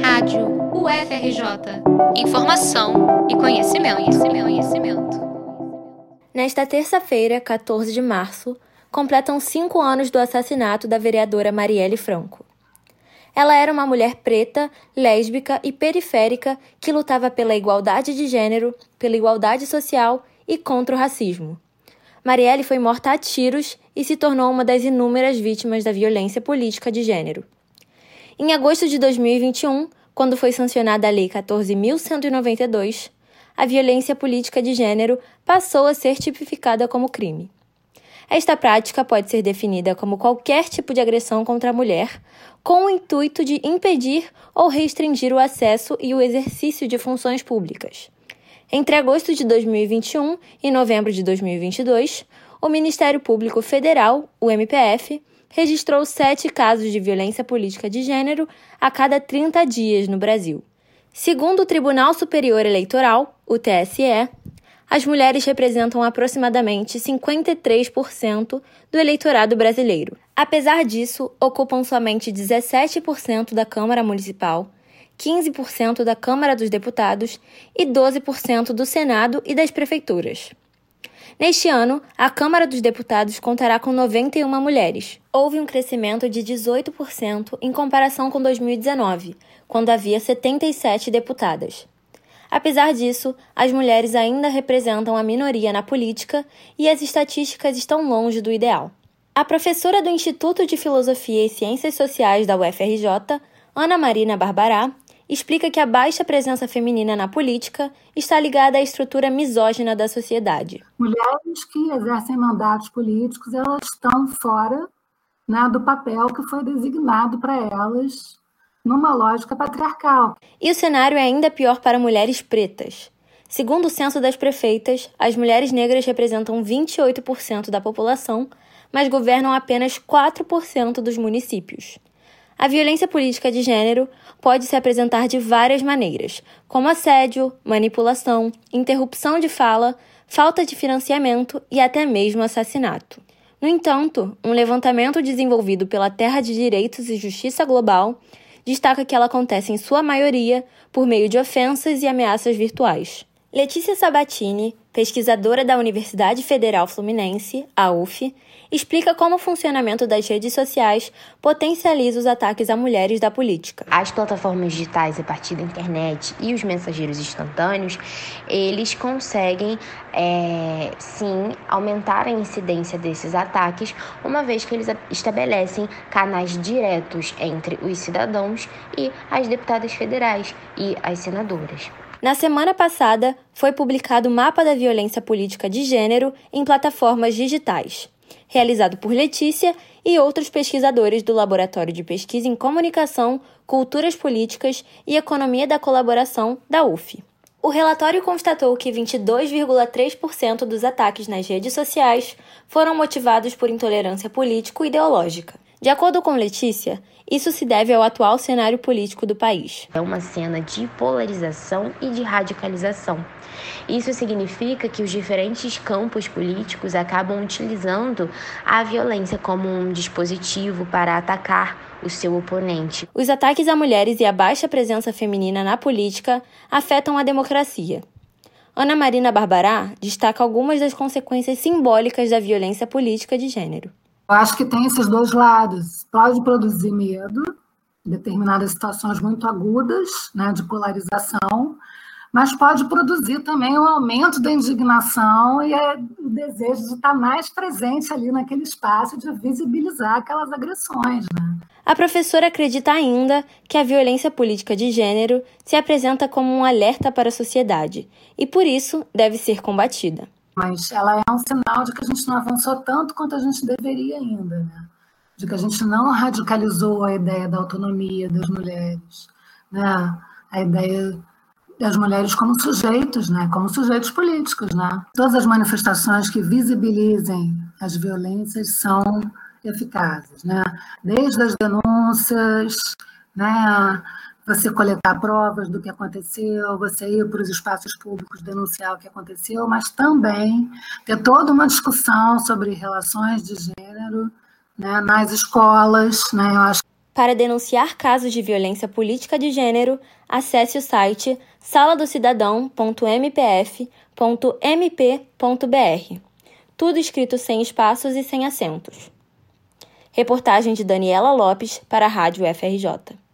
Rádio UFRJ. Informação e conhecimento, conhecimento, conhecimento. Nesta terça-feira, 14 de março, completam cinco anos do assassinato da vereadora Marielle Franco. Ela era uma mulher preta, lésbica e periférica que lutava pela igualdade de gênero, pela igualdade social e contra o racismo. Marielle foi morta a tiros e se tornou uma das inúmeras vítimas da violência política de gênero. Em agosto de 2021, quando foi sancionada a Lei 14.192, a violência política de gênero passou a ser tipificada como crime. Esta prática pode ser definida como qualquer tipo de agressão contra a mulher, com o intuito de impedir ou restringir o acesso e o exercício de funções públicas. Entre agosto de 2021 e novembro de 2022, o Ministério Público Federal, o MPF, registrou sete casos de violência política de gênero a cada 30 dias no Brasil. Segundo o Tribunal Superior Eleitoral, o TSE, as mulheres representam aproximadamente 53% do eleitorado brasileiro. Apesar disso, ocupam somente 17% da Câmara Municipal, 15% da Câmara dos Deputados e 12% do Senado e das prefeituras. Neste ano, a Câmara dos Deputados contará com 91 mulheres. Houve um crescimento de 18% em comparação com 2019, quando havia 77 deputadas. Apesar disso, as mulheres ainda representam a minoria na política e as estatísticas estão longe do ideal. A professora do Instituto de Filosofia e Ciências Sociais da UFRJ, Ana Marina Barbará, explica que a baixa presença feminina na política está ligada à estrutura misógina da sociedade. Mulheres que exercem mandatos políticos, elas estão fora né, do papel que foi designado para elas numa lógica patriarcal. E o cenário é ainda pior para mulheres pretas. Segundo o censo das prefeitas, as mulheres negras representam 28% da população, mas governam apenas 4% dos municípios. A violência política de gênero pode se apresentar de várias maneiras, como assédio, manipulação, interrupção de fala, falta de financiamento e até mesmo assassinato. No entanto, um levantamento desenvolvido pela Terra de Direitos e Justiça Global destaca que ela acontece em sua maioria por meio de ofensas e ameaças virtuais. Letícia Sabatini, pesquisadora da Universidade Federal Fluminense, a UF, explica como o funcionamento das redes sociais potencializa os ataques a mulheres da política. As plataformas digitais a partir da internet e os mensageiros instantâneos, eles conseguem é, sim aumentar a incidência desses ataques, uma vez que eles estabelecem canais diretos entre os cidadãos e as deputadas federais e as senadoras. Na semana passada, foi publicado o Mapa da Violência Política de Gênero em plataformas digitais realizado por Letícia e outros pesquisadores do Laboratório de Pesquisa em Comunicação, Culturas Políticas e Economia da Colaboração da UF. O relatório constatou que 22,3% dos ataques nas redes sociais foram motivados por intolerância político-ideológica. De acordo com Letícia, isso se deve ao atual cenário político do país. É uma cena de polarização e de radicalização. Isso significa que os diferentes campos políticos acabam utilizando a violência como um dispositivo para atacar o seu oponente. Os ataques a mulheres e a baixa presença feminina na política afetam a democracia. Ana Marina Barbará destaca algumas das consequências simbólicas da violência política de gênero. Eu acho que tem esses dois lados. Pode produzir medo, em determinadas situações muito agudas, né, de polarização, mas pode produzir também um aumento da indignação e o desejo de estar mais presente ali naquele espaço, de visibilizar aquelas agressões. Né? A professora acredita ainda que a violência política de gênero se apresenta como um alerta para a sociedade e, por isso, deve ser combatida mas ela é um sinal de que a gente não avançou tanto quanto a gente deveria ainda, né? de que a gente não radicalizou a ideia da autonomia das mulheres, né? a ideia das mulheres como sujeitos, né? como sujeitos políticos. Né? Todas as manifestações que visibilizem as violências são eficazes, né? desde as denúncias, né? você coletar provas do que aconteceu, você ir para os espaços públicos denunciar o que aconteceu, mas também ter toda uma discussão sobre relações de gênero né, nas escolas. Né, eu acho. Para denunciar casos de violência política de gênero, acesse o site saladocidadão.mpf.mp.br. Tudo escrito sem espaços e sem acentos. Reportagem de Daniela Lopes para a Rádio FRJ.